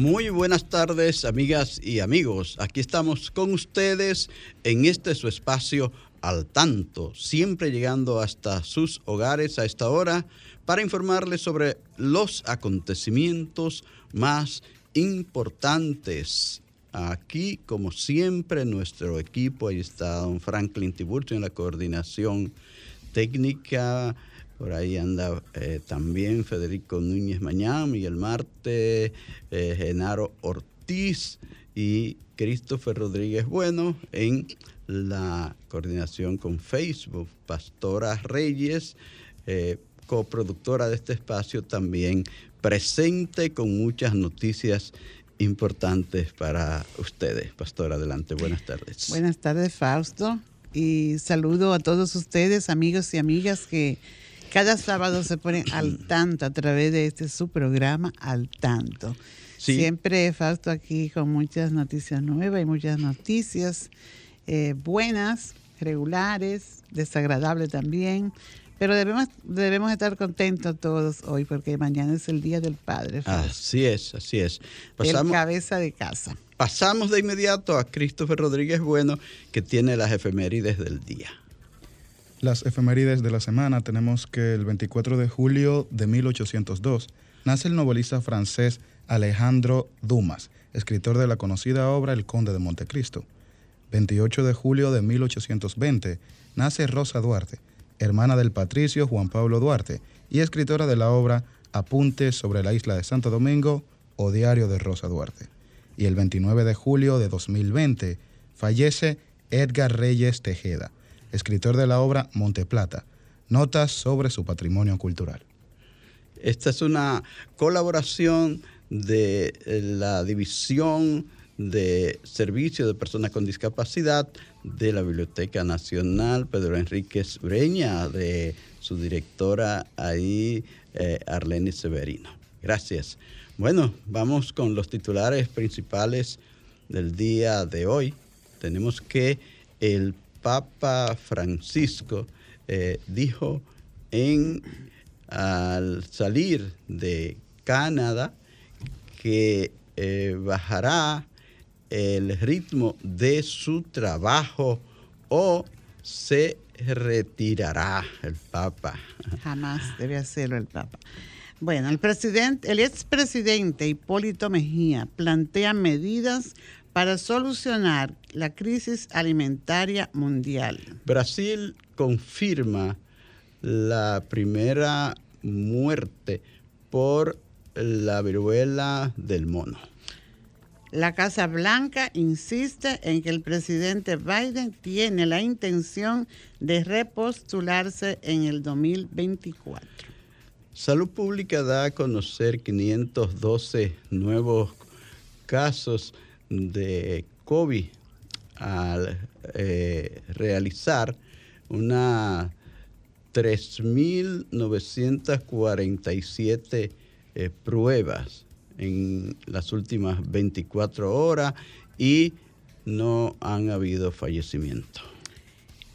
Muy buenas tardes, amigas y amigos. Aquí estamos con ustedes en este su espacio al tanto, siempre llegando hasta sus hogares a esta hora para informarles sobre los acontecimientos más importantes. Aquí, como siempre, nuestro equipo, ahí está don Franklin Tiburcio en la coordinación técnica, por ahí anda eh, también Federico Núñez Mañán, Miguel Marte, eh, Genaro Ortiz y Christopher Rodríguez Bueno en la coordinación con Facebook. Pastora Reyes, eh, coproductora de este espacio, también presente con muchas noticias importantes para ustedes. Pastora, adelante, buenas tardes. Buenas tardes, Fausto. Y saludo a todos ustedes, amigos y amigas que cada sábado se ponen al tanto a través de este su programa Al Tanto. Siempre Fausto aquí con muchas noticias nuevas y muchas noticias eh, buenas, regulares, desagradables también. Pero debemos, debemos estar contentos todos hoy porque mañana es el Día del Padre. Así es, así es. el cabeza de casa. Pasamos de inmediato a Christopher Rodríguez Bueno, que tiene las efemérides del día. Las efemérides de la semana tenemos que el 24 de julio de 1802 nace el novelista francés Alejandro Dumas, escritor de la conocida obra El Conde de Montecristo. 28 de julio de 1820 nace Rosa Duarte, hermana del patricio Juan Pablo Duarte y escritora de la obra Apuntes sobre la isla de Santo Domingo o Diario de Rosa Duarte. Y el 29 de julio de 2020 fallece Edgar Reyes Tejeda, escritor de la obra Monteplata, Notas sobre su patrimonio cultural. Esta es una colaboración de eh, la División de Servicios de Personas con Discapacidad de la Biblioteca Nacional, Pedro Enríquez Breña, de su directora ahí, eh, Arlene Severino. Gracias. Bueno, vamos con los titulares principales del día de hoy. Tenemos que el Papa Francisco eh, dijo en al salir de Canadá que eh, bajará el ritmo de su trabajo o se retirará el Papa. Jamás debe hacerlo el Papa. Bueno, el presidente, el expresidente Hipólito Mejía plantea medidas para solucionar la crisis alimentaria mundial. Brasil confirma la primera muerte por la viruela del mono. La Casa Blanca insiste en que el presidente Biden tiene la intención de repostularse en el 2024. Salud Pública da a conocer 512 nuevos casos de COVID al eh, realizar una 3.947 eh, pruebas en las últimas 24 horas y no han habido fallecimiento.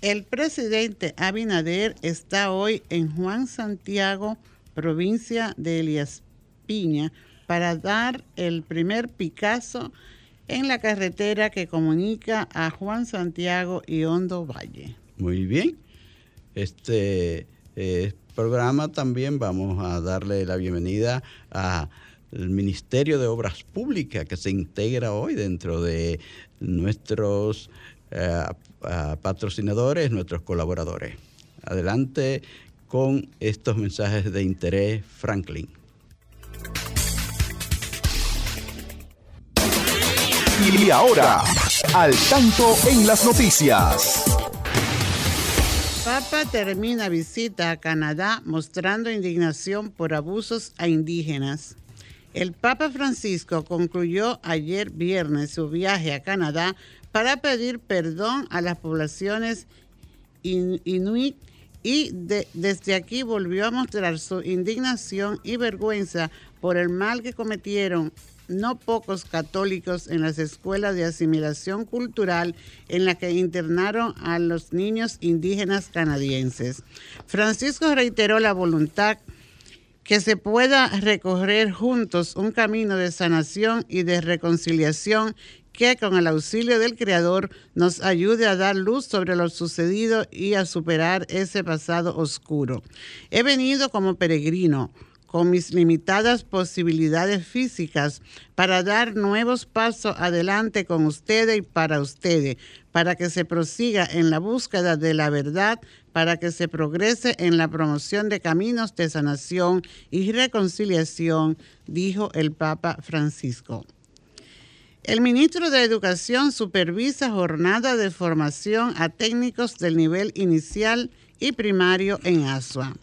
El presidente Abinader está hoy en Juan Santiago, provincia de Elias Piña, para dar el primer Picasso en la carretera que comunica a Juan Santiago y Hondo Valle. Muy bien. Este eh, programa también vamos a darle la bienvenida al Ministerio de Obras Públicas que se integra hoy dentro de nuestros eh, patrocinadores, nuestros colaboradores. Adelante con estos mensajes de interés, Franklin. Y ahora, al tanto en las noticias. Papa termina visita a Canadá mostrando indignación por abusos a indígenas. El Papa Francisco concluyó ayer viernes su viaje a Canadá para pedir perdón a las poblaciones inuit y desde aquí volvió a mostrar su indignación y vergüenza por el mal que cometieron no pocos católicos en las escuelas de asimilación cultural en la que internaron a los niños indígenas canadienses. Francisco reiteró la voluntad que se pueda recorrer juntos un camino de sanación y de reconciliación que con el auxilio del Creador nos ayude a dar luz sobre lo sucedido y a superar ese pasado oscuro. He venido como peregrino con mis limitadas posibilidades físicas para dar nuevos pasos adelante con ustedes y para ustedes, para que se prosiga en la búsqueda de la verdad, para que se progrese en la promoción de caminos de sanación y reconciliación, dijo el Papa Francisco. El ministro de Educación supervisa jornada de formación a técnicos del nivel inicial y primario en Asua.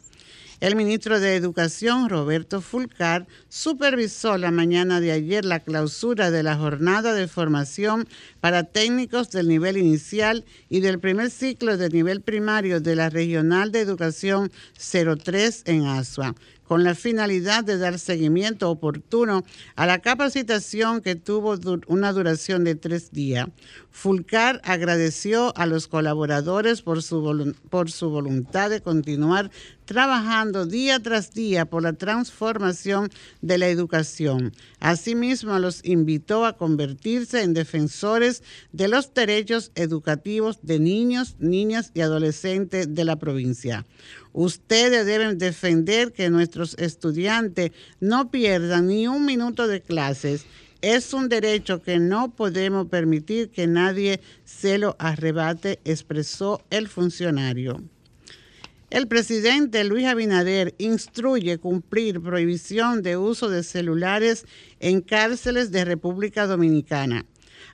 El ministro de Educación, Roberto Fulcar, supervisó la mañana de ayer la clausura de la jornada de formación para técnicos del nivel inicial y del primer ciclo de nivel primario de la Regional de Educación 03 en Asua con la finalidad de dar seguimiento oportuno a la capacitación que tuvo una duración de tres días. Fulcar agradeció a los colaboradores por su, por su voluntad de continuar trabajando día tras día por la transformación de la educación. Asimismo, los invitó a convertirse en defensores de los derechos educativos de niños, niñas y adolescentes de la provincia. Ustedes deben defender que nuestros estudiantes no pierdan ni un minuto de clases. Es un derecho que no podemos permitir que nadie se lo arrebate, expresó el funcionario. El presidente Luis Abinader instruye cumplir prohibición de uso de celulares en cárceles de República Dominicana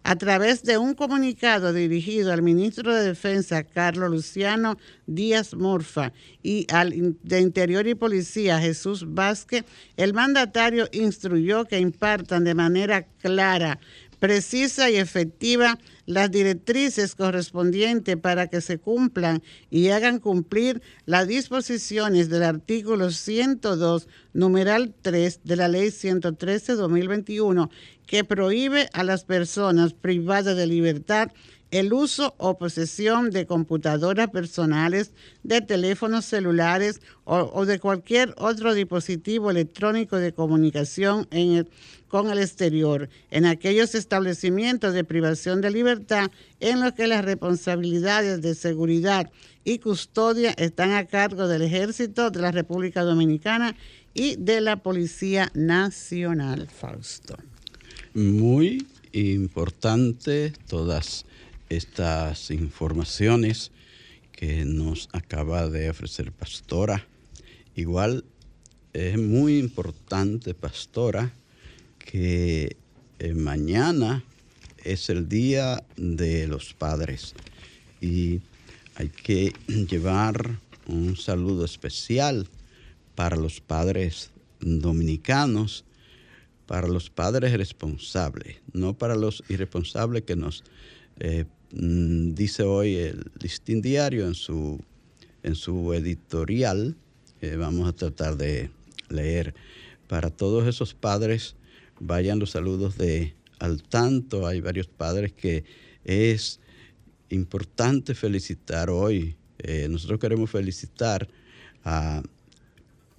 a través de un comunicado dirigido al ministro de Defensa, Carlos Luciano Díaz Morfa, y al de Interior y Policía, Jesús Vázquez, el mandatario instruyó que impartan de manera clara, precisa y efectiva las directrices correspondientes para que se cumplan y hagan cumplir las disposiciones del artículo 102, numeral 3 de la Ley 113-2021, que prohíbe a las personas privadas de libertad el uso o posesión de computadoras personales, de teléfonos celulares o, de cualquier otro dispositivo electrónico de comunicación con el exterior, en aquellos establecimientos de privación de libertad en los que las responsabilidades de seguridad y custodia están a cargo del Ejército de la República Dominicana y de la Policía Nacional. Fausto. Muy importante todas estas informaciones que nos acaba de ofrecer Pastora. Igual es muy importante, Pastora, que eh, mañana es el Día de los Padres y hay que llevar un saludo especial para los padres dominicanos, para los padres responsables, no para los irresponsables que nos eh, Mm, dice hoy el Listín Diario en su, en su editorial, vamos a tratar de leer, para todos esos padres, vayan los saludos de al tanto, hay varios padres que es importante felicitar hoy. Eh, nosotros queremos felicitar a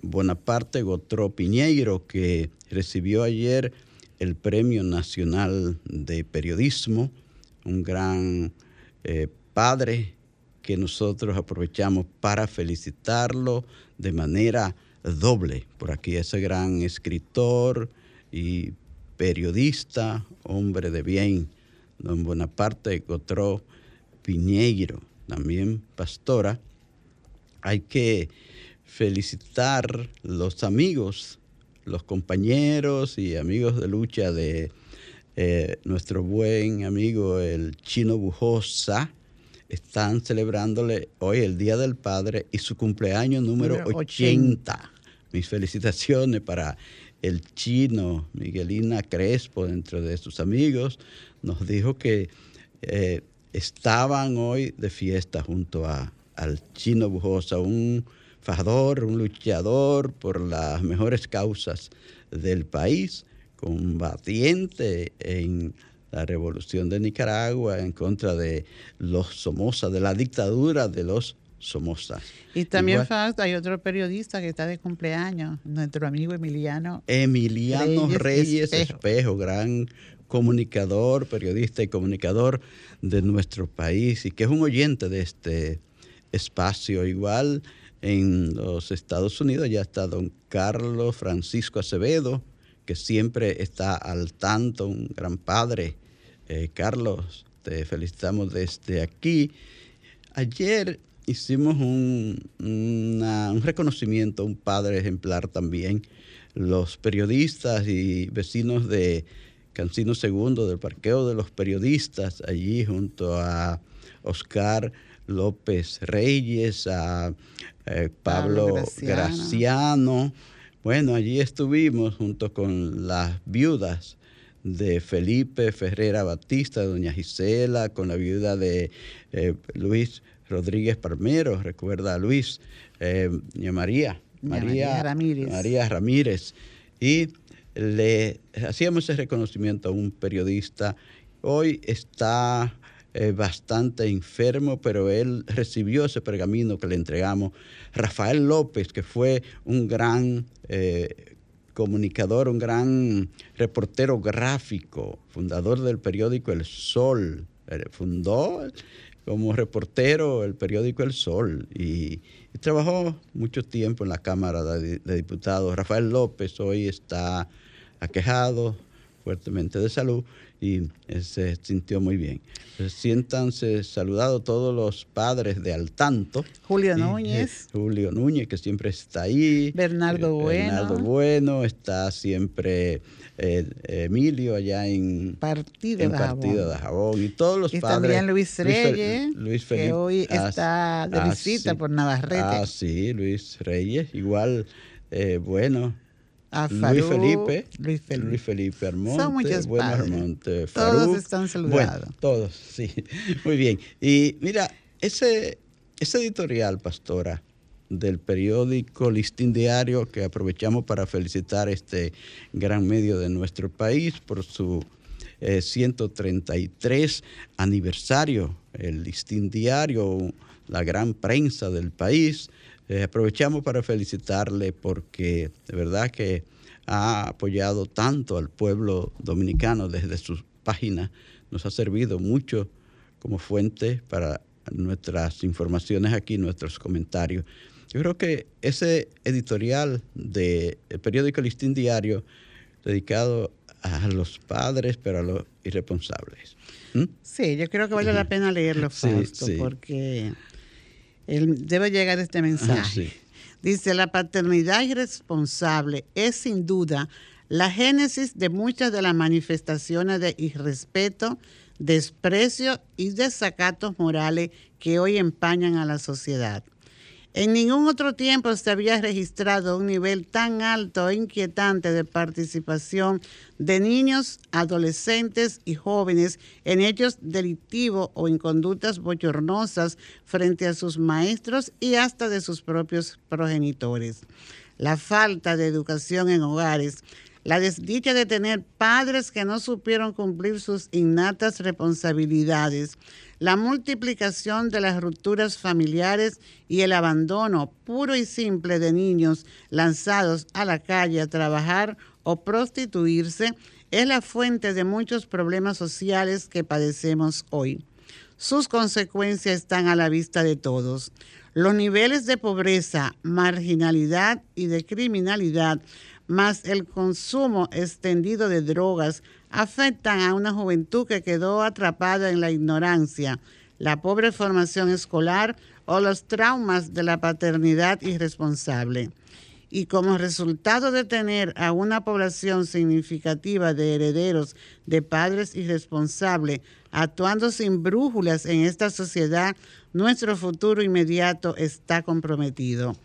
Bonaparte Gotró Piñeiro, que recibió ayer el Premio Nacional de Periodismo un gran eh, padre que nosotros aprovechamos para felicitarlo de manera doble por aquí, ese gran escritor y periodista, hombre de bien, don Bonaparte Gotró Piñeiro, también pastora. Hay que felicitar los amigos, los compañeros y amigos de lucha de eh, nuestro buen amigo el chino Bujosa. Están celebrándole hoy el Día del Padre y su cumpleaños número, 80. Mis felicitaciones para el chino Miguelina Crespo, dentro de sus amigos. Nos dijo que eh, estaban hoy de fiesta junto a, al chino Bujosa, un fajador, un luchador por las mejores causas del país, combatiente en la revolución de Nicaragua en contra de los Somoza, de la dictadura de los Somoza. Y también hay otro periodista que está de cumpleaños, nuestro amigo Emiliano. Emiliano Reyes, Espejo, gran comunicador, periodista y comunicador de nuestro país y que es un oyente de este espacio. Igual en los Estados Unidos ya está don Carlos Francisco Acevedo, que siempre está al tanto, un gran padre. Eh, Carlos, te felicitamos desde aquí. Ayer hicimos un, un reconocimiento a un padre ejemplar también. Los periodistas y vecinos de Cancino II, del parqueo de los periodistas, allí junto a Oscar López Reyes, a eh, Pablo, Graciano. Bueno, allí estuvimos junto con las viudas de Felipe Ferrera Batista, doña Gisela, con la viuda de eh, Luis Rodríguez Palmero, recuerda a Luis, eh, María, María, Ramírez. María Ramírez. Y le hacíamos ese reconocimiento a un periodista. Hoy está eh, bastante enfermo, pero él recibió ese pergamino que le entregamos. Rafael López, que fue un gran eh, comunicador, un gran reportero gráfico, fundador del periódico El Sol, eh, fundó como reportero el periódico El Sol y, trabajó mucho tiempo en la Cámara de, de Diputados. Rafael López hoy está aquejado fuertemente de salud y se sintió muy bien. Siéntanse saludados todos los padres de al tanto. Julio Núñez. Julio Núñez, que siempre está ahí. Bernardo eh, Bueno. Bernardo Bueno, está siempre eh, Emilio allá en Partido, de, Partido de Jabón. Y todos los y padres. también Luis Reyes, Luis, Felipe, que hoy ah, está de ah, visita por Navarrete. Ah, sí, Luis Reyes. Igual, eh, Luis Felipe, Luis Felipe, Luis Felipe Armonte, Son muchos Armonte, Todos están saludados. todos, sí. Muy bien. Y mira, ese, ese editorial, pastora, del periódico Listín Diario, que aprovechamos para felicitar este gran medio de nuestro país por su 133 eh, aniversario, el Listín Diario, la gran prensa del país. Eh, aprovechamos para felicitarle porque de verdad que ha apoyado tanto al pueblo dominicano desde sus páginas, nos ha servido mucho como fuente para nuestras informaciones aquí, nuestros comentarios. Yo creo que ese editorial del periódico Listín Diario, dedicado a los padres, pero a los irresponsables. Sí, yo creo que vale la pena leerlo, Fausto, porque debe llegar este ah, mensaje. Dice, la paternidad irresponsable es sin duda la génesis de muchas de las manifestaciones de irrespeto, desprecio y desacatos morales que hoy empañan a la sociedad. En ningún otro tiempo se había registrado un nivel tan alto e inquietante de participación de niños, adolescentes y jóvenes en hechos delictivos o en conductas bochornosas frente a sus maestros y hasta de sus propios progenitores. La falta de educación en hogares, la desdicha de tener padres que no supieron cumplir sus innatas responsabilidades, la multiplicación de las rupturas familiares y el abandono puro y simple de niños lanzados a la calle a trabajar o prostituirse es la fuente de muchos problemas sociales que padecemos hoy. Sus consecuencias están a la vista de todos. Los niveles de pobreza, marginalidad y de criminalidad más el consumo extendido de drogas afectan a una juventud que quedó atrapada en la ignorancia, la pobre formación escolar o los traumas de la paternidad irresponsable. Y como resultado de tener a una población significativa de herederos de padres irresponsables actuando sin brújulas en esta sociedad, nuestro futuro inmediato está comprometido.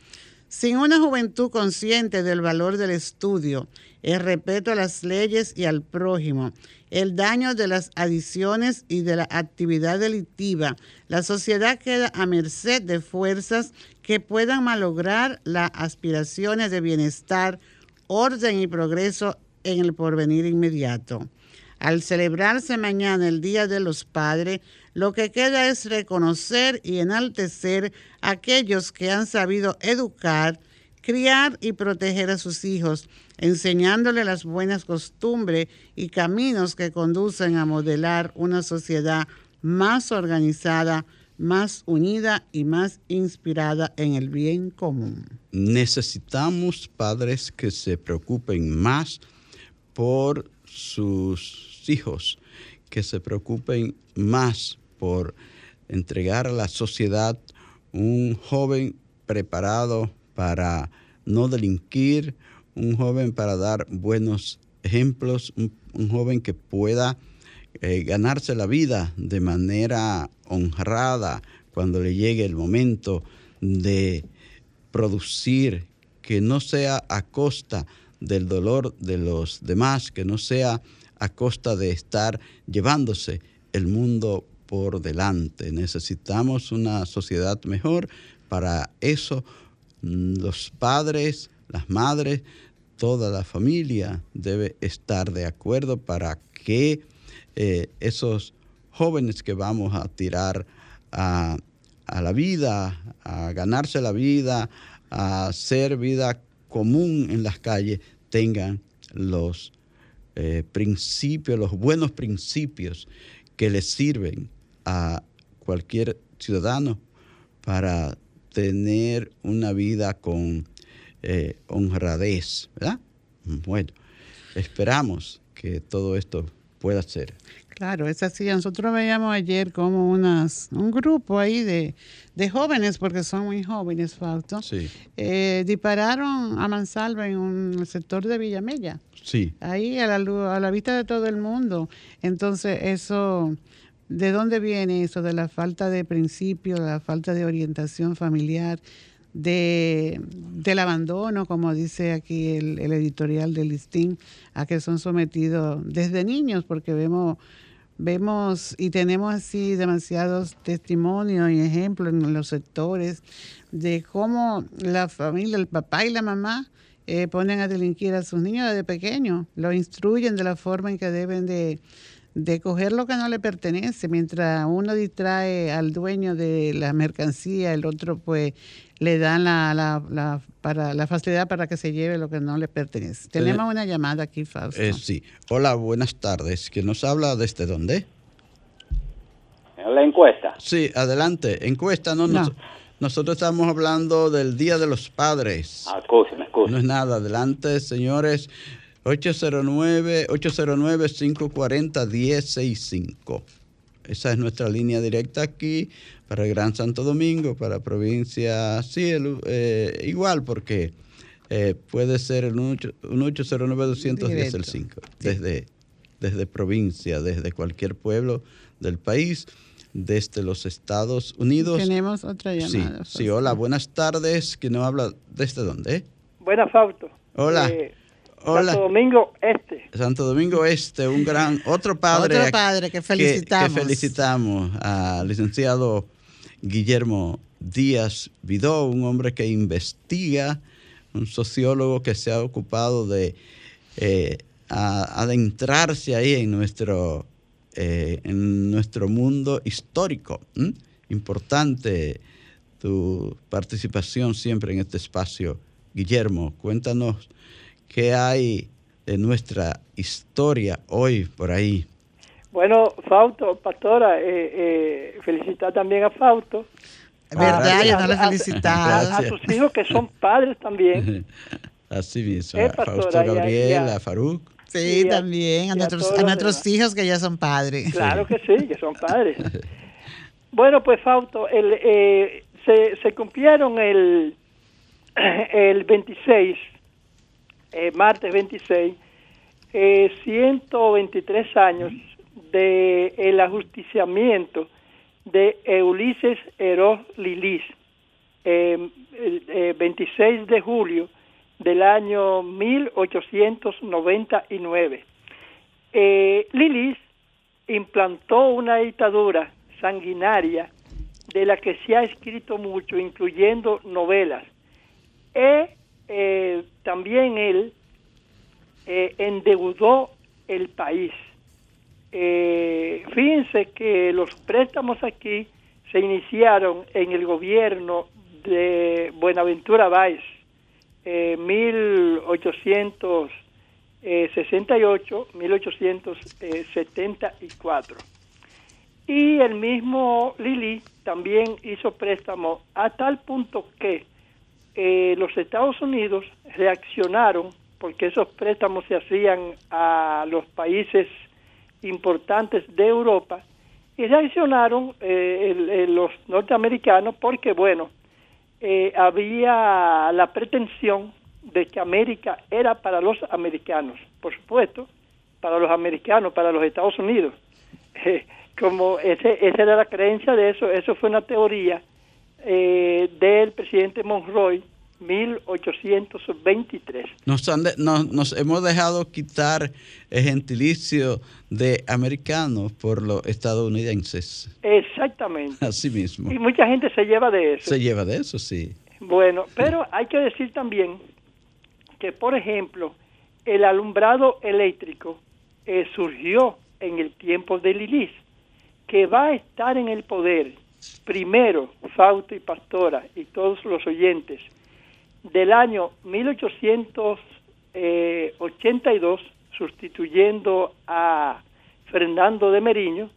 Sin una juventud consciente del valor del estudio, el respeto a las leyes y al prójimo, el daño de las adiciones y de la actividad delictiva, la sociedad queda a merced de fuerzas que puedan malograr las aspiraciones de bienestar, orden y progreso en el porvenir inmediato. Al celebrarse mañana el Día de los Padres, lo que queda es reconocer y enaltecer a aquellos que han sabido educar, criar y proteger a sus hijos, enseñándole las buenas costumbres y caminos que conducen a modelar una sociedad más organizada, más unida y más inspirada en el bien común. Necesitamos padres que se preocupen más por sus hijos, que se preocupen más por entregar a la sociedad un joven preparado para no delinquir, un joven para dar buenos ejemplos, un, joven que pueda eh, ganarse la vida de manera honrada cuando le llegue el momento de producir, que no sea a costa del dolor de los demás, que no sea a costa de estar llevándose el mundo por delante. Necesitamos una sociedad mejor. Para eso mm, los padres, las madres, toda la familia debe estar de acuerdo para que eh, esos jóvenes que vamos a tirar a, la vida, a ganarse la vida, a hacer vida común en las calles, tengan los eh, principios, los buenos principios que les sirven a cualquier ciudadano para tener una vida con eh, honradez, ¿verdad? Bueno, esperamos que todo esto pueda ser. Claro, es así. Nosotros veíamos ayer como unas, un grupo ahí de, jóvenes, porque son muy jóvenes, Fausto, sí. Eh, dispararon a mansalva en un sector de Villamella. Sí. Ahí a la, a la vista de todo el mundo. Entonces, eso, ¿de dónde viene eso? De la falta de principio, de la falta de orientación familiar, de, del abandono, como dice aquí el, el editorial del listín, a que son sometidos desde niños, porque vemos vemos y tenemos así demasiados testimonios y ejemplos en los sectores de cómo la familia, el papá y la mamá eh, ponen a delinquir a sus niños desde pequeños, lo instruyen de la forma en que deben de, de coger lo que no le pertenece, mientras uno distrae al dueño de la mercancía, el otro pues le dan la, la, la, para, la facilidad para que se lleve lo que no le pertenece. Tenemos una llamada aquí, Fausto. Eh, sí. Hola, buenas tardes. ¿Quién nos habla desde dónde? La encuesta. Sí, adelante. Encuesta, no, nosotros estamos hablando del Día de los Padres. Ah, escúcheme, escúcheme. No es nada. Adelante, señores. 809-840-1065. Esa es nuestra línea directa aquí para el Gran Santo Domingo, para provincia, sí, eh, igual, porque eh, puede ser un, 809-210 el 5, desde, desde provincia, desde cualquier pueblo del país, desde los Estados Unidos. Tenemos otra llamada. Sí, sí hola, buenas tardes. ¿Quién nos habla? ¿Desde dónde? Buenas, Fausto. Hola. Eh, Santo Domingo Este. Santo Domingo Este, un gran, otro padre. Otro padre que felicitamos. Que, felicitamos al licenciado Guillermo Díaz Vidó, un hombre que investiga, un sociólogo que se ha ocupado de eh, adentrarse ahí en nuestro, eh, en nuestro mundo histórico. Importante tu participación siempre en este espacio. Guillermo, cuéntanos ¿Qué hay de nuestra historia hoy por ahí? Bueno, Fausto, pastora, eh, eh, felicitar también a Fausto. ¿Verdad? Yo no le felicitado. A, sus hijos que son padres también. Así mismo. Eh, Fausto Gabriel, a Faruk. Sí, también. A, nuestros, a nuestros hijos que ya son padres. Claro que sí, que son padres. Bueno, pues Fausto, el, eh, se, se cumplieron el, el 26, eh, martes 26, eh, 123 años de el ajusticiamiento de Ulises Eros Lilis, eh, el 26 de julio del año 1899. Eh, Lilis implantó una dictadura sanguinaria de la que se ha escrito mucho, incluyendo novelas. E, eh, también él eh, endeudó el país. Eh, fíjense que los préstamos aquí se iniciaron en el gobierno de Buenaventura Báez, eh, 1868, 1874. Y el mismo Lili también hizo préstamo a tal punto que eh, los Estados Unidos reaccionaron, porque esos préstamos se hacían a los países importantes de Europa, y reaccionaron eh, los norteamericanos porque, bueno, eh, había la pretensión de que América era para los americanos, por supuesto, para los americanos, para los Estados Unidos. como ese, esa era la creencia de eso, eso fue una teoría eh, del presidente Monroy, 1823. Nos, nos, hemos dejado quitar el gentilicio de americanos por los estadounidenses. Exactamente. Así mismo. Y mucha gente se lleva de eso. Se lleva de eso, sí. Bueno, pero hay que decir también que, por ejemplo, el alumbrado eléctrico eh, surgió en el tiempo de Lilis que va a estar en el poder, primero Fausto y Pastora y todos los oyentes, del año 1882, sustituyendo a Fernando de Meriño,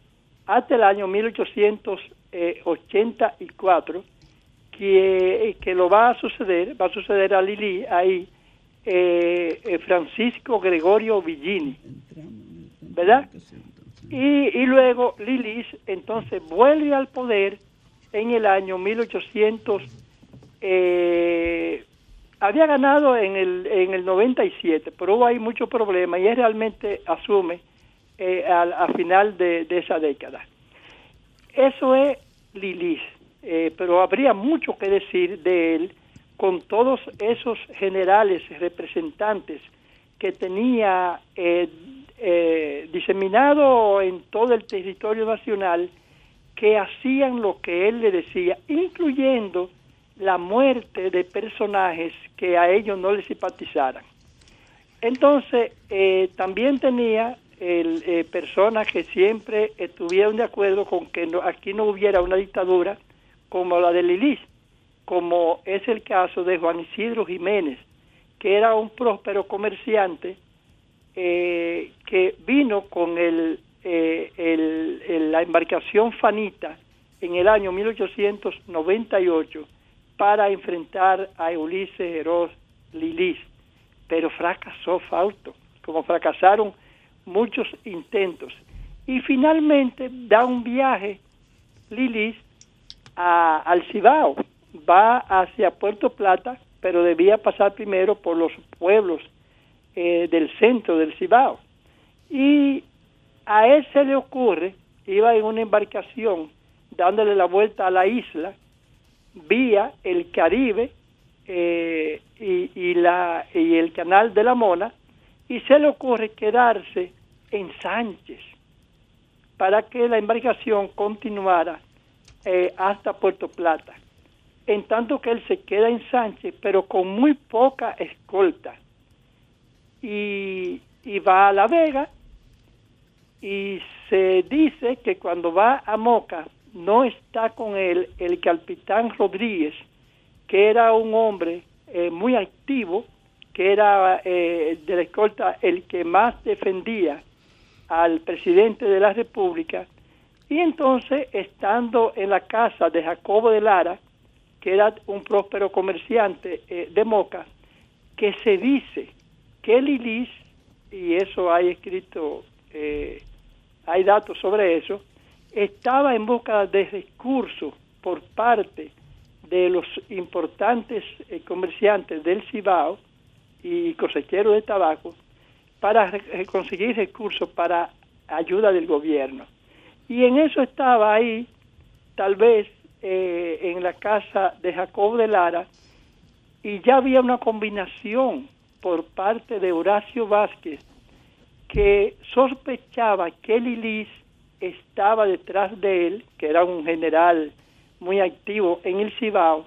hasta el año 1884, que, que lo va a suceder, va a suceder a Lili ahí, eh, eh, Francisco Gregorio Villini, ¿verdad? Y, luego Lilis entonces vuelve al poder en el año 1800. Eh, había ganado en el, en el 97, pero hubo ahí muchos problemas y él realmente asume eh, a, final de, esa década. Eso es Lilis, eh, pero habría mucho que decir de él con todos esos generales representantes que tenía eh, eh, diseminado en todo el territorio nacional que hacían lo que él le decía, incluyendo la muerte de personajes que a ellos no les simpatizaran. Entonces, eh, también tenía el, eh, personas que siempre estuvieron de acuerdo con que aquí no hubiera una dictadura como la de Lilis, como es el caso de Juan Isidro Jiménez, que era un próspero comerciante eh, que vino con el, eh, la embarcación Fanita en el año 1898 para enfrentar a Ulises Heros Lilis, pero fracasó Fausto, como fracasaron muchos intentos. Y finalmente da un viaje Lilis a, al Cibao, va hacia Puerto Plata, pero debía pasar primero por los pueblos eh, del centro del Cibao. Y a él se le ocurre, iba en una embarcación dándole la vuelta a la isla, vía el Caribe eh, y, la, y el canal de la Mona, y se le ocurre quedarse en Sánchez para que la embarcación continuara eh, hasta Puerto Plata. En tanto que él se queda en Sánchez, pero con muy poca escolta y, va a La Vega y se dice que cuando va a Moca no está con él el capitán Rodríguez, que era un hombre eh, muy activo, que era eh, de la escolta el que más defendía al presidente de la República, y entonces estando en la casa de Jacobo de Lara, que era un próspero comerciante eh, de Moca, que se dice que Lilis, y eso hay escrito, hay datos sobre eso, estaba en busca de recursos por parte de los importantes eh, comerciantes del Cibao y cosecheros de tabaco para conseguir recursos para ayuda del gobierno. Y en eso estaba ahí, tal vez eh, en la casa de Jacob de Lara, y ya había una combinación por parte de Horacio Vázquez que sospechaba que Lilis estaba detrás de él, que era un general muy activo en el Cibao,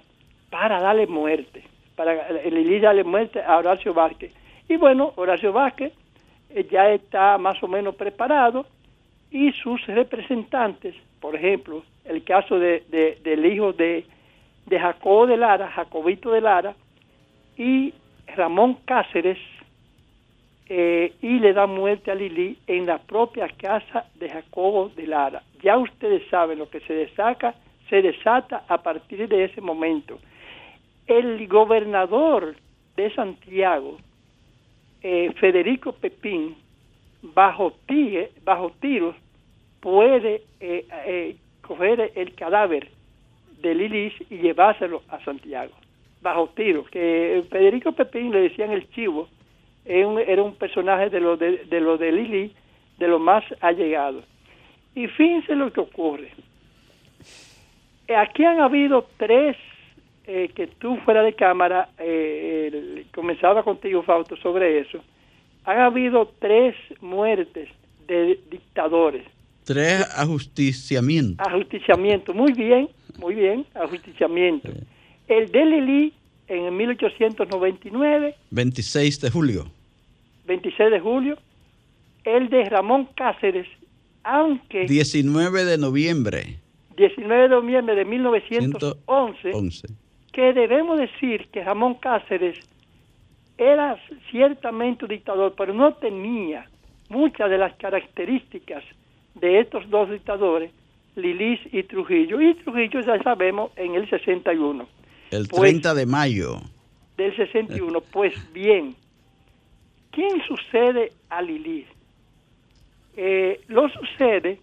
para darle muerte, para Lilis darle muerte a Horacio Vázquez. Y bueno, Horacio Vázquez eh, ya está más o menos preparado y sus representantes, por ejemplo, el caso de, del hijo de, de Jacobo de Lara, Jacobito de Lara, y Ramón Cáceres, eh, y le da muerte a Lili en la propia casa de Jacobo de Lara. Ya ustedes saben lo que se desata, se desata a partir de ese momento. El gobernador de Santiago, eh, Federico Pepín, bajo, bajo tiros, puede eh, coger el cadáver de Lilis y llevárselo a Santiago, bajo tiros. Que Federico Pepín le decían el chivo, era un, personaje de lo de, de lo de Lili, de lo más allegado. Y fíjense lo que ocurre. Aquí han habido tres, eh, que tú fuera de cámara, eh, comenzaba contigo, Fausto, sobre eso. Han habido tres muertes de dictadores. Tres ajusticiamientos. Ajusticiamiento, muy bien, muy bien, ajusticiamiento. El de Lili en 1899. 26 de julio. 26 de julio. El de Ramón Cáceres, aunque... 19 de noviembre. 19 de noviembre de 1911. Que debemos decir que Ramón Cáceres era ciertamente un dictador, pero no tenía muchas de las características de estos dos dictadores, Lilis y Trujillo. Y Trujillo ya sabemos en el 61. El 30 pues, de mayo. Del 61. Pues bien, ¿quién sucede a Lili? Eh, lo sucede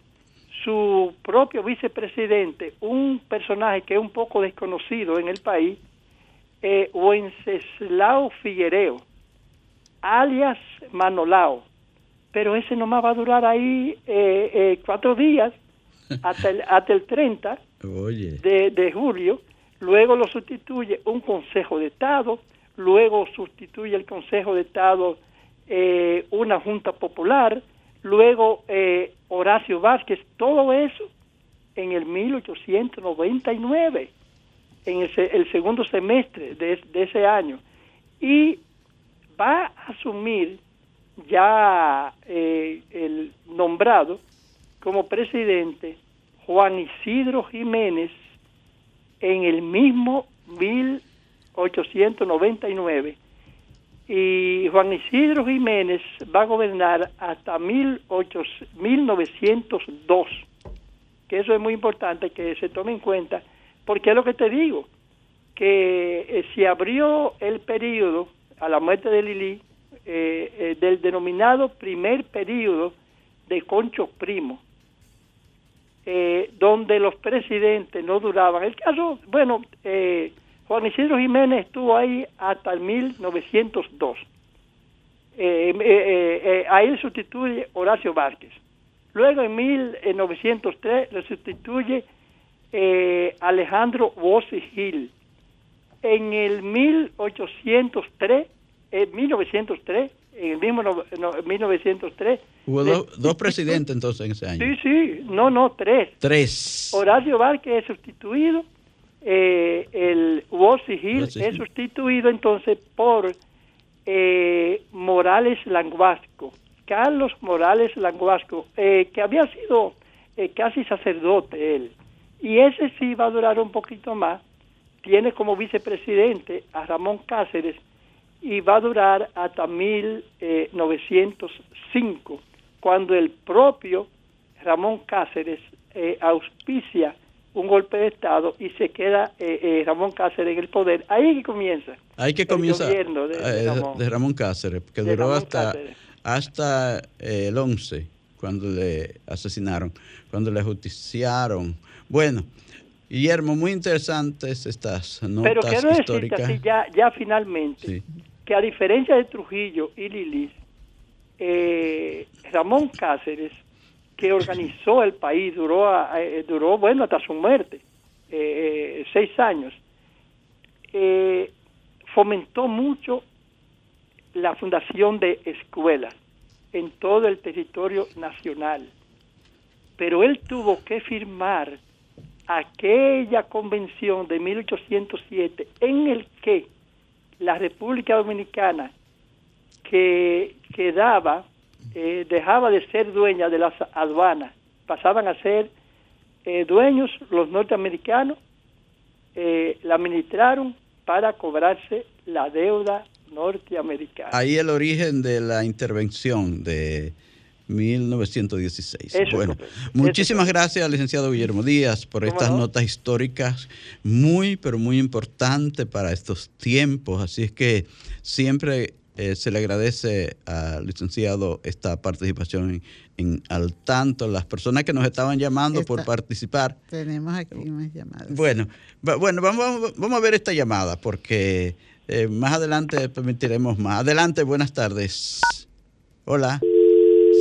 su propio vicepresidente, un personaje que es un poco desconocido en el país, eh, Wenceslao Figuereo, alias Manolao. Pero ese nomás va a durar ahí eh, eh, cuatro días hasta el, hasta el 30 De, de julio luego lo sustituye un Consejo de Estado, luego sustituye el Consejo de Estado eh, una Junta Popular, luego eh, Horacio Vázquez, todo eso en el 1899, en el, segundo semestre de, ese año. Y va a asumir ya eh, el nombrado como presidente Juan Isidro Jiménez en el mismo 1899 y Juan Isidro Jiménez va a gobernar hasta 1902, que eso es muy importante que se tome en cuenta, porque es lo que te digo, que eh, se abrió el periodo a la muerte de Lili eh, eh, del denominado primer periodo de Concho Primo, eh, donde los presidentes no duraban. El caso, bueno, eh, Juan Isidro Jiménez estuvo ahí hasta el 1902. Eh, eh, ahí sustituye Horacio Vázquez. Luego en 1903 lo sustituye Alejandro Bossi Gil. En el 1803, en 1903, en el mismo 1903. Hubo dos presidentes entonces en ese año. Sí, sí, no, no, tres. Tres. Horacio Vázquez es sustituido, eh, el Wossi Hill es sustituido entonces por eh, Morales Languasco, Carlos Morales Languasco, eh, que había sido casi sacerdote él. Y ese sí va a durar un poquito más. Tiene como vicepresidente a Ramón Cáceres, y va a durar hasta 1905, cuando el propio Ramón Cáceres eh, auspicia un golpe de Estado y se queda eh, eh, Ramón Cáceres en el poder. Ahí que comienza. Ahí que comienza el de, Ramón, Cáceres, que duró hasta, hasta el 11, cuando le asesinaron, cuando le justiciaron. Bueno, Guillermo, muy interesantes estas notas Pero quiero históricas. decirte así ya, ya finalmente que a diferencia de Trujillo y Lilis, eh, Ramón Cáceres, que organizó el país, duró, a- eh, duró bueno, hasta su muerte, eh, seis años, fomentó mucho la fundación de escuelas en todo el territorio nacional. Pero él tuvo que firmar aquella convención de 1807 en el que la República Dominicana que quedaba eh, dejaba de ser dueña de las aduanas, pasaban a ser eh, dueños los norteamericanos, eh, la administraron para cobrarse la deuda norteamericana. Ahí el origen de la intervención de 1916. Eso es bueno, muchísimas gracias, licenciado Guillermo Díaz, por ¿Cómo estas no? notas históricas muy, pero muy importantes para estos tiempos. Así es que siempre eh, se le agradece al licenciado esta participación en, en Al Tanto, las personas que nos estaban llamando por participar. Tenemos aquí más llamadas. Bueno, va- bueno, vamos, vamos a ver esta llamada porque eh, más adelante permitiremos más. Adelante, buenas tardes. Hola.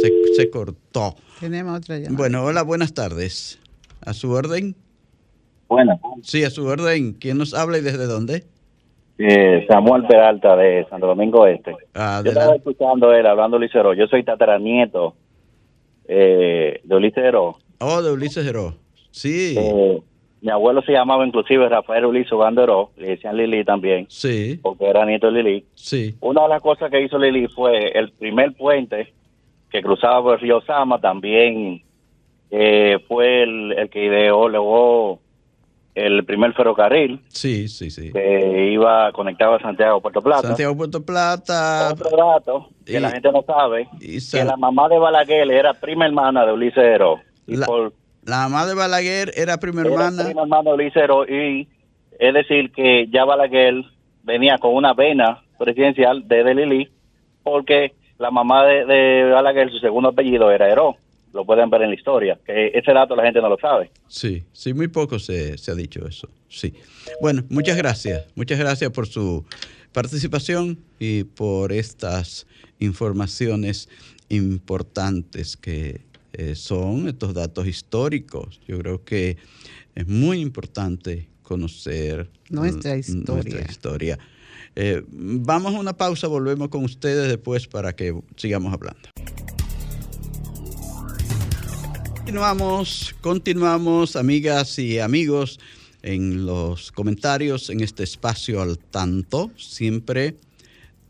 Se, se cortó. Tenemos otra llamada. Bueno, hola, buenas tardes. ¿A su orden? Buenas. Sí, a su orden. ¿Quién nos habla y desde dónde? Eh, Samuel Peralta de Santo Domingo Este. Yo estaba escuchando él hablando Licero. Yo soy tataranieto eh, de Ulicero. Oh, de Ulises Heró. Sí, Eh, mi abuelo se llamaba inclusive Rafael Ulises Banderó, le decían Lili también, sí, porque era nieto de Lili. sí. Una de las cosas que hizo Lili fue el primer puente que cruzaba por el río Sama, también eh, fue el, el que ideó luego el primer ferrocarril Sí, sí, sí. que iba conectaba a Santiago Puerto Plata. Santiago Puerto Plata. Otro dato que Y- la gente no sabe, que la mamá de Balaguer era prima hermana de Ulises Heró. Y La- por, La mamá de Balaguer era prima era hermana. prima hermana de Ulises Heró y es decir que ya Balaguer venía con una vena presidencial de Lili porque la mamá de, de Balaguer, su segundo apellido era Heró. Lo pueden ver en la historia, que ese dato la gente no lo sabe. Sí, sí, muy poco se, se ha dicho eso. Sí. Bueno, muchas gracias. Muchas gracias por su participación y por estas informaciones importantes que eh, son estos datos históricos. Yo creo que es muy importante conocer Nuestra historia. nuestra historia. Eh, vamos a una pausa, volvemos con ustedes después para que sigamos hablando. Continuamos, continuamos, amigas y amigos, en los comentarios en este espacio al tanto, siempre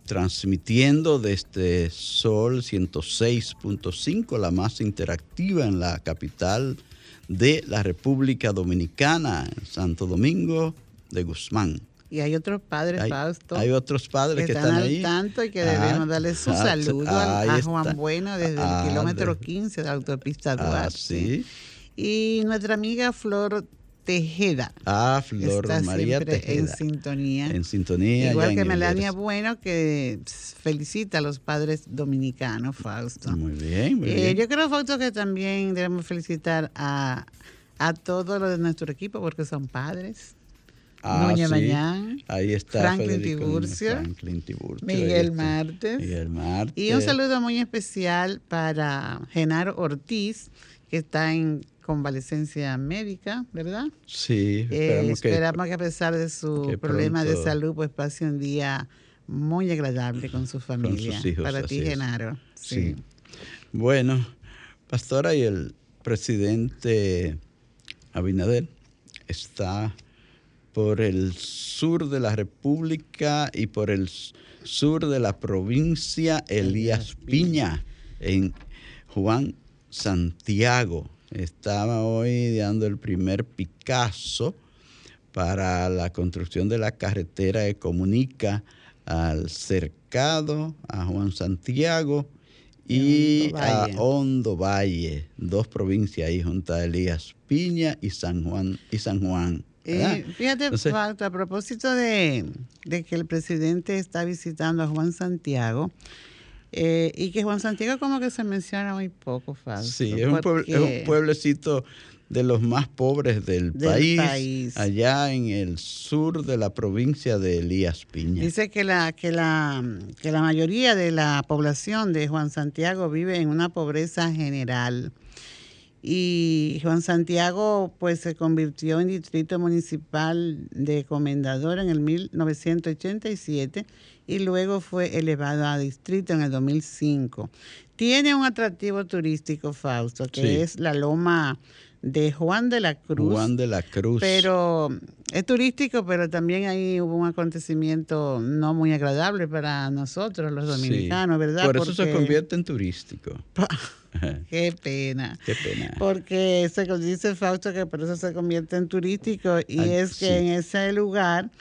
transmitiendo desde Sol 106.5, la más interactiva en la capital de la República Dominicana, Santo Domingo de Guzmán. Y hay otros padres, Hay, Fausto, hay otros padres que, están, están, al ahí. tanto y que Ah, debemos darle su ah, saludo a- ahí a. Juan Bueno desde Ah, el kilómetro de- 15 de la autopista Ah, Duarte. sí. Y nuestra amiga Flor Tejeda Ah, Flor está María siempre en Tejeda. sintonía. En sintonía. Igual que Melania. Bueno, que felicita a los padres dominicanos, Fausto. Muy bien, muy Eh, bien. yo creo, Fausto, que también debemos felicitar a, a todos los de nuestro equipo porque son padres. Ah, sí. Mañán, Ahí está Franklin Federico Tiburcio, Franklin Tiburcio, ahí Miguel. Martes. Miguel Martes. Y un saludo muy especial para Genaro Ortiz, que está en convalecencia médica, ¿verdad? Sí, Eh, esperamos que... a pesar de su problema de salud, pues pase un día muy agradable con su familia. sus hijos, para ti. Genaro. Sí. Sí. Bueno, pastora, y el presidente Abinader está por el sur de la República y por el sur de la provincia Elías Piña, en Juan Santiago. Estaba hoy dando el primer Picasso para la construcción de la carretera que comunica al cercado, a Juan Santiago y Hondo a. Hondo Valle, dos provincias ahí junto a Elías Piña y San Juan y San Juan. Eh, fíjate, Entonces- Fausto, a propósito de, de que el presidente está visitando a Juan Santiago, Eh, y que Juan Santiago como que se menciona muy poco, Fausto. Sí, es un, pueblo, es un pueblecito de los más pobres del, país, allá en el sur de la provincia de Elías Piña. Dice que la, que, la, que la mayoría de la población de Juan Santiago vive en una pobreza general. Y Juan Santiago pues se convirtió en distrito municipal de Comendador en el 1987 y luego fue elevado a distrito en el 2005. Tiene un atractivo turístico, Fausto, que es la loma de Juan de la Cruz. Juan de la Cruz. Pero es turístico, pero también ahí hubo un acontecimiento no muy agradable para nosotros, los dominicanos, ¿verdad? Por eso se convierte en turístico. Qué pena. Qué pena. Porque se dice Fausto que por eso se convierte en turístico y es que en ese lugar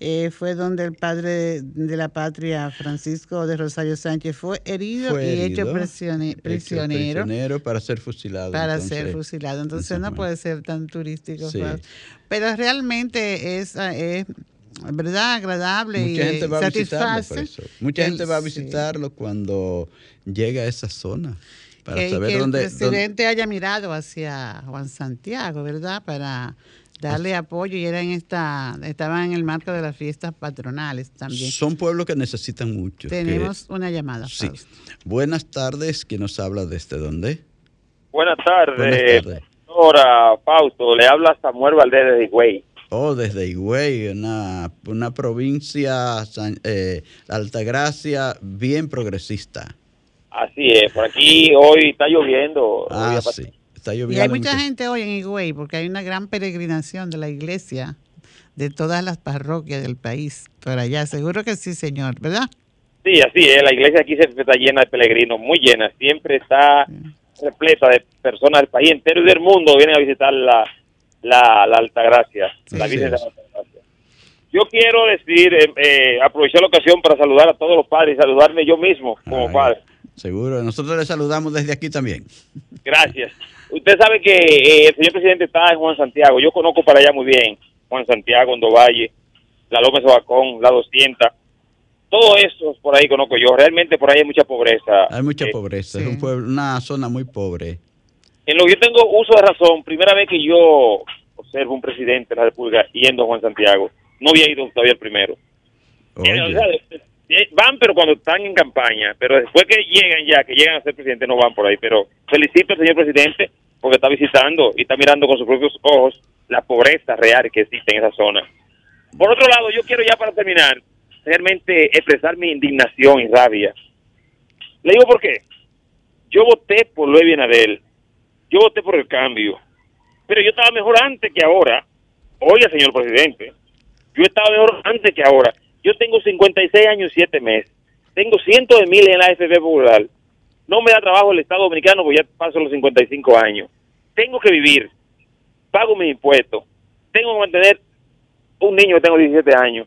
eh, fue donde el padre de la patria, Francisco de Rosario Sánchez, fue herido, y hecho prisionero, prisionero, para ser fusilado. Para ser fusilado. Entonces no puede ser tan turístico. Pero realmente es, es verdad agradable Mucha y gente va a visitarlo Mucha gente va a visitarlo cuando llega a esa zona. Para que, saber dónde, el presidente haya mirado hacia Juan Santiago, ¿verdad? Para darle apoyo y era en esta, estaban en el marco de las fiestas patronales también. Son pueblos que necesitan mucho. Tenemos una llamada. Sí. Buenas tardes, ¿quién nos habla desde dónde? Buenas tardes, Buenas tardes. Fausto, le habla Samuel Valdés de Higüey. Oh, desde Higüey, una, una provincia, eh, Altagracia, bien progresista. Así es, por aquí hoy está lloviendo. Ah, sí y hay mucha gente hoy en Higüey porque hay una gran peregrinación de la iglesia de todas las parroquias del país por allá. Seguro que sí, señor, ¿verdad? Sí, así es. La iglesia aquí se está llena de peregrinos, muy llena. Siempre está repleta de personas del país entero y del mundo vienen a visitar la, la, la Altagracia, la Virgen de la Altagracia. Yo quiero decir, eh, eh, aprovechar la ocasión para saludar a todos los padres y saludarme yo mismo como padre. Seguro, nosotros le saludamos desde aquí también. Gracias. Usted sabe que eh, el señor presidente está en Juan Santiago. Yo conozco para allá muy bien. Juan Santiago, Valle, la López Bacón, la 200. Todo eso por ahí conozco yo. Realmente por ahí hay mucha pobreza. Hay mucha eh, pobreza. Es un pueblo, una zona muy pobre. En lo que yo tengo uso de razón, primera vez que yo observo un presidente de la República yendo a Juan Santiago. No había ido todavía el primero. Eh, van, pero cuando están en campaña. Pero después que llegan ya, que llegan a ser presidente, no van por ahí. Pero felicito al señor presidente porque está visitando y está mirando con sus propios ojos la pobreza real que existe en esa zona. Por otro lado, yo quiero ya para terminar, realmente expresar mi indignación y rabia. Le digo por qué. Yo voté por Luis Bienadel, yo voté por el cambio, pero yo estaba mejor antes que ahora. Oiga, señor presidente, yo estaba mejor antes que ahora. Yo tengo 56 años y 7 meses. Tengo cientos de miles en la AFP Popular. No me da trabajo el Estado Dominicano porque ya paso los 55 años. Tengo que vivir. Pago mis impuestos. Tengo que mantener un niño que tengo 17 años.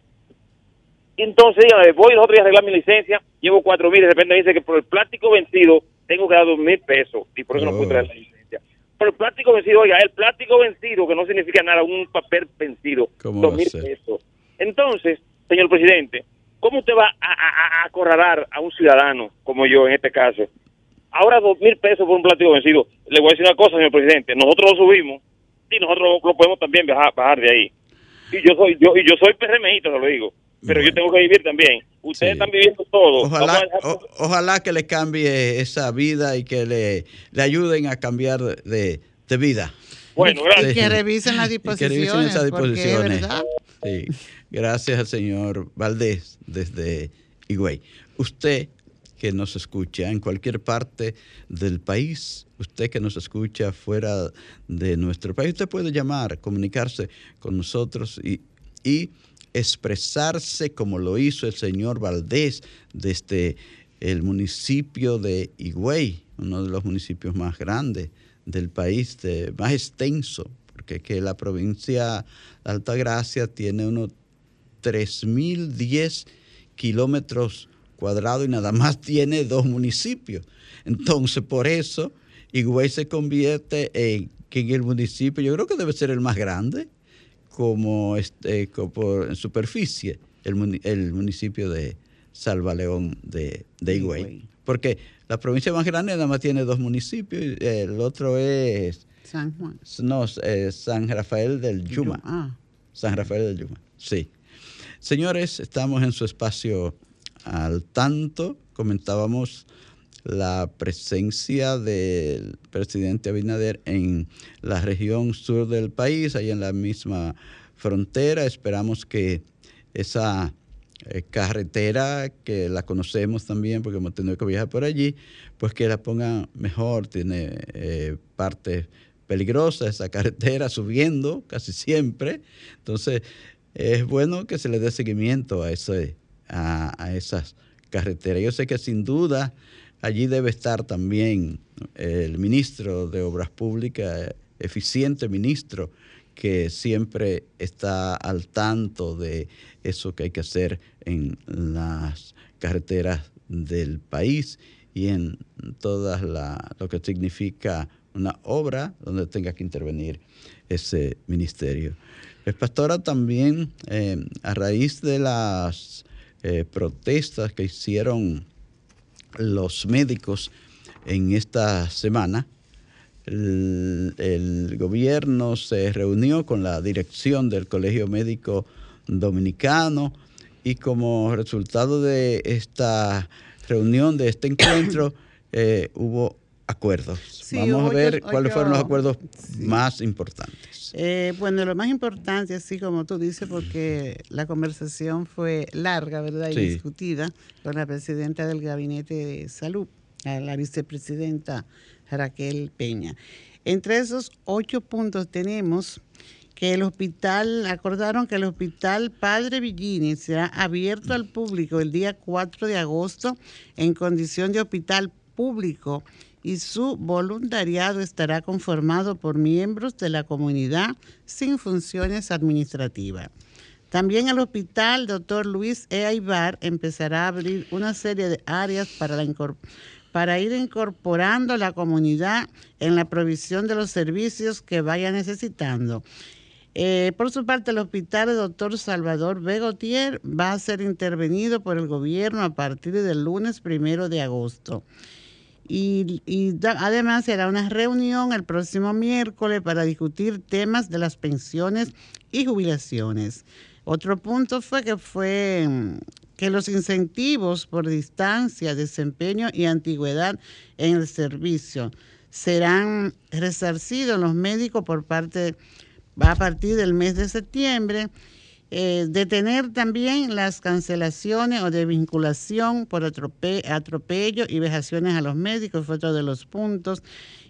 Y entonces, dígame, voy los otros días a arreglar mi licencia, llevo 4 mil, de repente me dice que por el plástico vencido tengo que dar 2 mil pesos y por eso no puedo traer la licencia. Por el plástico vencido, oiga, el plástico vencido, que no significa nada, un papel vencido, 2 mil pesos. Entonces, señor presidente, ¿cómo usted va a, acorralar a un ciudadano como yo en este caso? Ahora dos mil pesos por un plástico vencido. Le voy a decir una cosa, señor presidente. Nosotros lo subimos y nosotros lo podemos también bajar, bajar de ahí. Y yo soy yo y yo soy PRMista, lo digo. Pero yo tengo que vivir también. Ustedes están viviendo todo. Ojalá, que le cambie esa vida y que le, le ayuden a cambiar de, de vida. Bueno, gracias. Y que revisen las disposiciones. que revisen esas disposiciones. Sí. Gracias al señor Valdés desde Higüey. Usted que nos escucha en cualquier parte del país, usted que nos escucha fuera de nuestro país, usted puede llamar, comunicarse con nosotros y, y expresarse como lo hizo el señor Valdés desde el municipio de Higüey, uno de los municipios más grandes del país, más extenso, porque que la provincia de Altagracia tiene unos 3.010 kilómetros cuadrados y nada más tiene dos municipios. Entonces, por eso, Higüey se convierte en, en el municipio, yo creo que debe ser el más grande, como, este, como en superficie, el, el municipio de Salvaleón de, de Higüey. porque la provincia más grande nada más tiene dos municipios, el otro es San Juan. no, eh, San Rafael del Yuma. Ah, San Rafael del Yuma, sí. Señores, estamos en su espacio al tanto. Comentábamos la presencia del presidente Abinader en la región sur del país, ahí en la misma frontera. Esperamos que esa eh, carretera, que la conocemos también porque hemos tenido que viajar por allí, pues que la pongan mejor. Tiene eh, partes peligrosas esa carretera subiendo casi siempre. Entonces, es bueno que se le dé seguimiento a, ese, a, a esas carreteras. Yo sé que sin duda allí debe estar también el ministro de Obras Públicas, eficiente ministro, que siempre está al tanto de eso que hay que hacer en las carreteras del país y en todas lo que significa una obra donde tenga que intervenir ese ministerio. El pastora también, eh, a raíz de las eh, protestas que hicieron los médicos en esta semana, el, el, gobierno se reunió con la dirección del Colegio Médico Dominicano y como resultado de esta reunión, de este encuentro, eh, hubo acuerdos. Sí, Vamos a ver cuáles fueron los acuerdos sí. más importantes. Eh, bueno, lo más importante, así como tú dices, porque la conversación fue larga, ¿verdad? Y Sí. discutida con la presidenta del Gabinete de Salud, a la vicepresidenta Raquel Peña. Entre esos ocho puntos tenemos que el hospital, acordaron que el hospital Padre Villini será abierto al público el día 4 de agosto en condición de hospital público y su voluntariado estará conformado por miembros de la comunidad sin funciones administrativas. También el hospital Dr. Luis E. Aibar empezará a abrir una serie de áreas para, ir incorporando la comunidad en la provisión de los servicios que vaya necesitando. Eh, por su parte, el hospital de Dr. Salvador Begotier va a ser intervenido por el gobierno a partir del lunes primero de agosto. Y, además será una reunión el próximo miércoles para discutir temas de las pensiones y jubilaciones. Otro punto fue que fue mm, que los incentivos por distancia, desempeño y antigüedad en el servicio serán resarcidos los médicos por parte a partir del mes de septiembre. Eh, detener también las cancelaciones o de vinculación por atrope- atropello y vejaciones a los médicos fue otro de los puntos.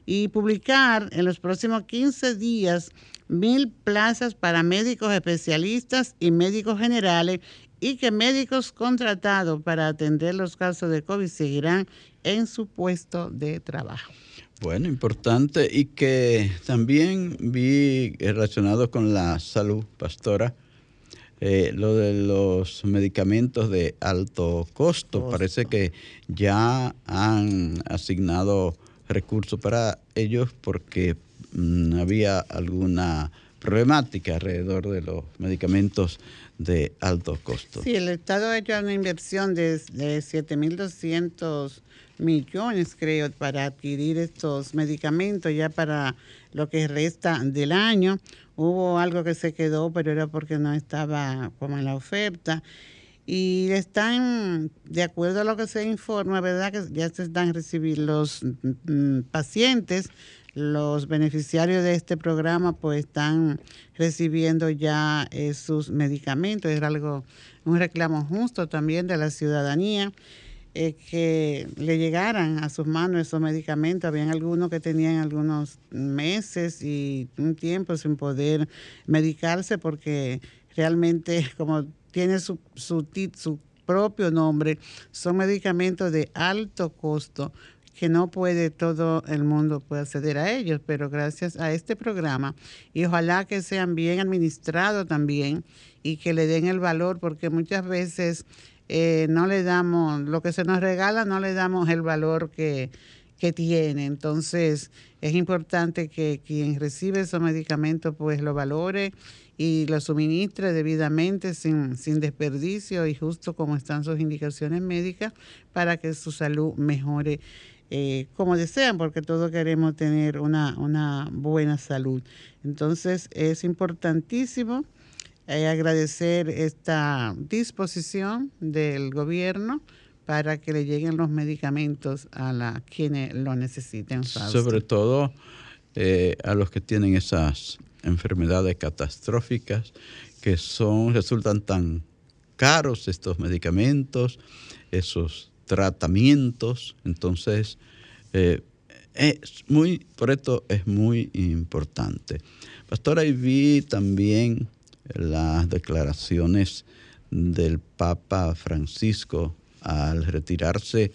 Y publicar en los próximos 15 días mil plazas para médicos especialistas y médicos generales y que médicos contratados para atender los casos de COVID seguirán en su puesto de trabajo. Bueno, importante y que también vi relacionado con la salud, pastora, eh, lo de los medicamentos de alto costo. Parece que ya han asignado recursos para ellos porque mm, había alguna problemática alrededor de los medicamentos de alto costo. Sí, el Estado ha hecho una inversión de, de 7.200 millones, creo, para adquirir estos medicamentos ya para lo que resta del año. Hubo algo que se quedó, pero era porque no estaba como en la oferta. Y están, de acuerdo a lo que se informa, ¿verdad? Que ya se están recibiendo los mm, pacientes, los beneficiarios de este programa, pues están recibiendo ya eh, sus medicamentos. Es algo, un reclamo justo también de la ciudadanía. Eh, que le llegaran a sus manos esos medicamentos. Habían algunos que tenían algunos meses y un tiempo sin poder medicarse porque realmente como tiene su, su, su propio nombre, son medicamentos de alto costo que no puede todo el mundo puede acceder a ellos, pero gracias a este programa y ojalá que sean bien administrados también y que le den el valor porque muchas veces eh, no le damos, lo que se nos regala no le damos el valor que, que tiene. Entonces, es importante que quien recibe esos medicamentos pues lo valore y lo suministre debidamente sin, sin desperdicio y justo como están sus indicaciones médicas para que su salud mejore eh, como desean, porque todos queremos tener una, una buena salud. Entonces es importantísimo eh, agradecer esta disposición del gobierno para que le lleguen los medicamentos a la, quienes lo necesiten. Sobre todo eh, a los que tienen esas enfermedades catastróficas que son resultan tan caros estos medicamentos, esos tratamientos, entonces eh, es muy, por esto es muy importante. Pastora, y vi también las declaraciones del Papa Francisco al retirarse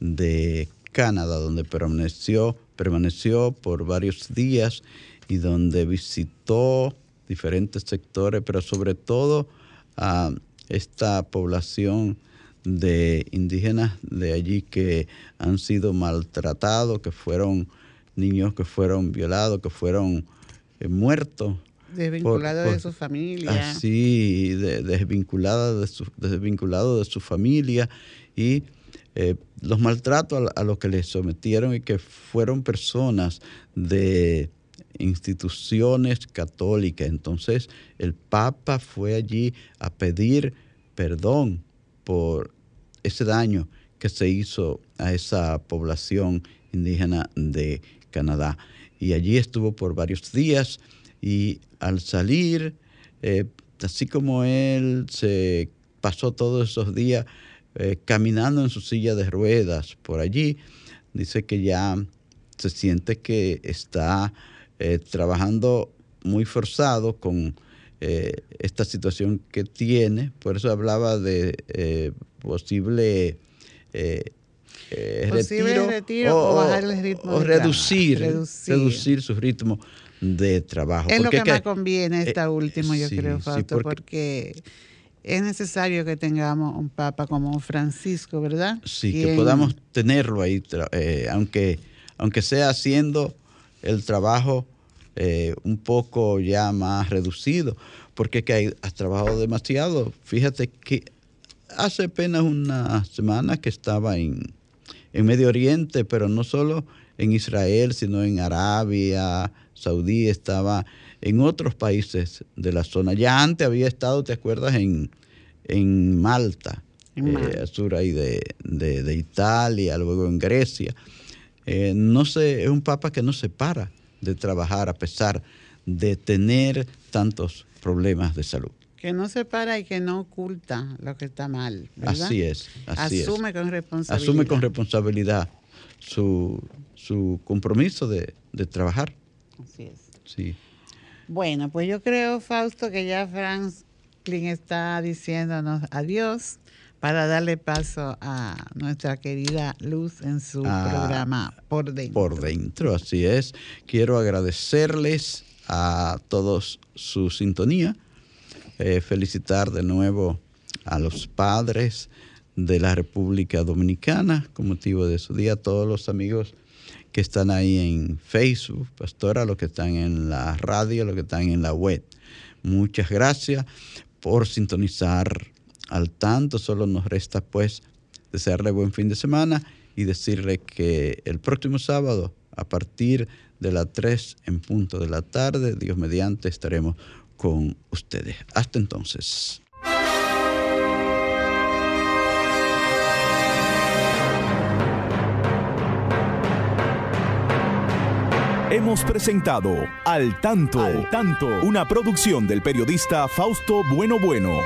de Canadá, donde permaneció, permaneció por varios días y donde visitó diferentes sectores, pero sobre todo a esta población de indígenas de allí que han sido maltratados, que fueron niños que fueron violados, que fueron eh, muertos. Desvinculados de su familia. Así, desvinculados de, su, desvinculados de su familia y eh, los maltratos a, a los que les sometieron y que fueron personas de instituciones católicas. Entonces el Papa fue allí a pedir perdón por ese daño que se hizo a esa población indígena de Canadá. Y allí estuvo por varios días y al salir, eh, así como él se pasó todos esos días eh, caminando en su silla de ruedas por allí, dice que ya se siente que está eh, trabajando muy forzado con eh, esta situación que tiene. Por eso hablaba de eh, posible, retiro, o, bajar el ritmo. O reducir, reducir, su ritmo de trabajo. Es lo que, más conviene esta última, yo creo, Fausto, porque, es necesario que tengamos un papa como Francisco, ¿verdad? Sí, que podamos tenerlo ahí, aunque, aunque sea haciendo el trabajo eh, un poco ya más reducido, porque que has trabajado demasiado. Fíjate que hace apenas una semana que estaba en, en Medio Oriente, pero no solo en Israel, sino en Arabia, Saudí, estaba en otros países de la zona. Ya antes había estado, ¿te acuerdas? En, en Malta, eh, sur ahí de, de, Italia, luego en Grecia. Eh, no sé, es un papa que no se para de trabajar a pesar de tener tantos problemas de salud. Que no se para y que no oculta lo que está mal. Así es. Asume con responsabilidad. Asume con responsabilidad su, su compromiso de, de, trabajar. Así es. Sí. Bueno, pues yo creo, Fausto, que ya Franklin está diciéndonos adiós para darle paso a nuestra querida Luz en su ah, programa Por Dentro. Por Dentro, así es. Quiero agradecerles a todos su sintonía, eh, felicitar de nuevo a los padres de la República Dominicana con motivo de su día, a todos los amigos que están ahí en Facebook, Pastora, los que están en la radio, los que están en la web. Muchas gracias por sintonizar al tanto. Solo nos resta pues desearle buen fin de semana y decirle que el próximo sábado, a partir de las 3 en punto de la tarde, Dios mediante, estaremos con ustedes. Hasta entonces. Hemos presentado Al Tanto, Al Tanto, una producción del periodista Fausto Bueno Bueno.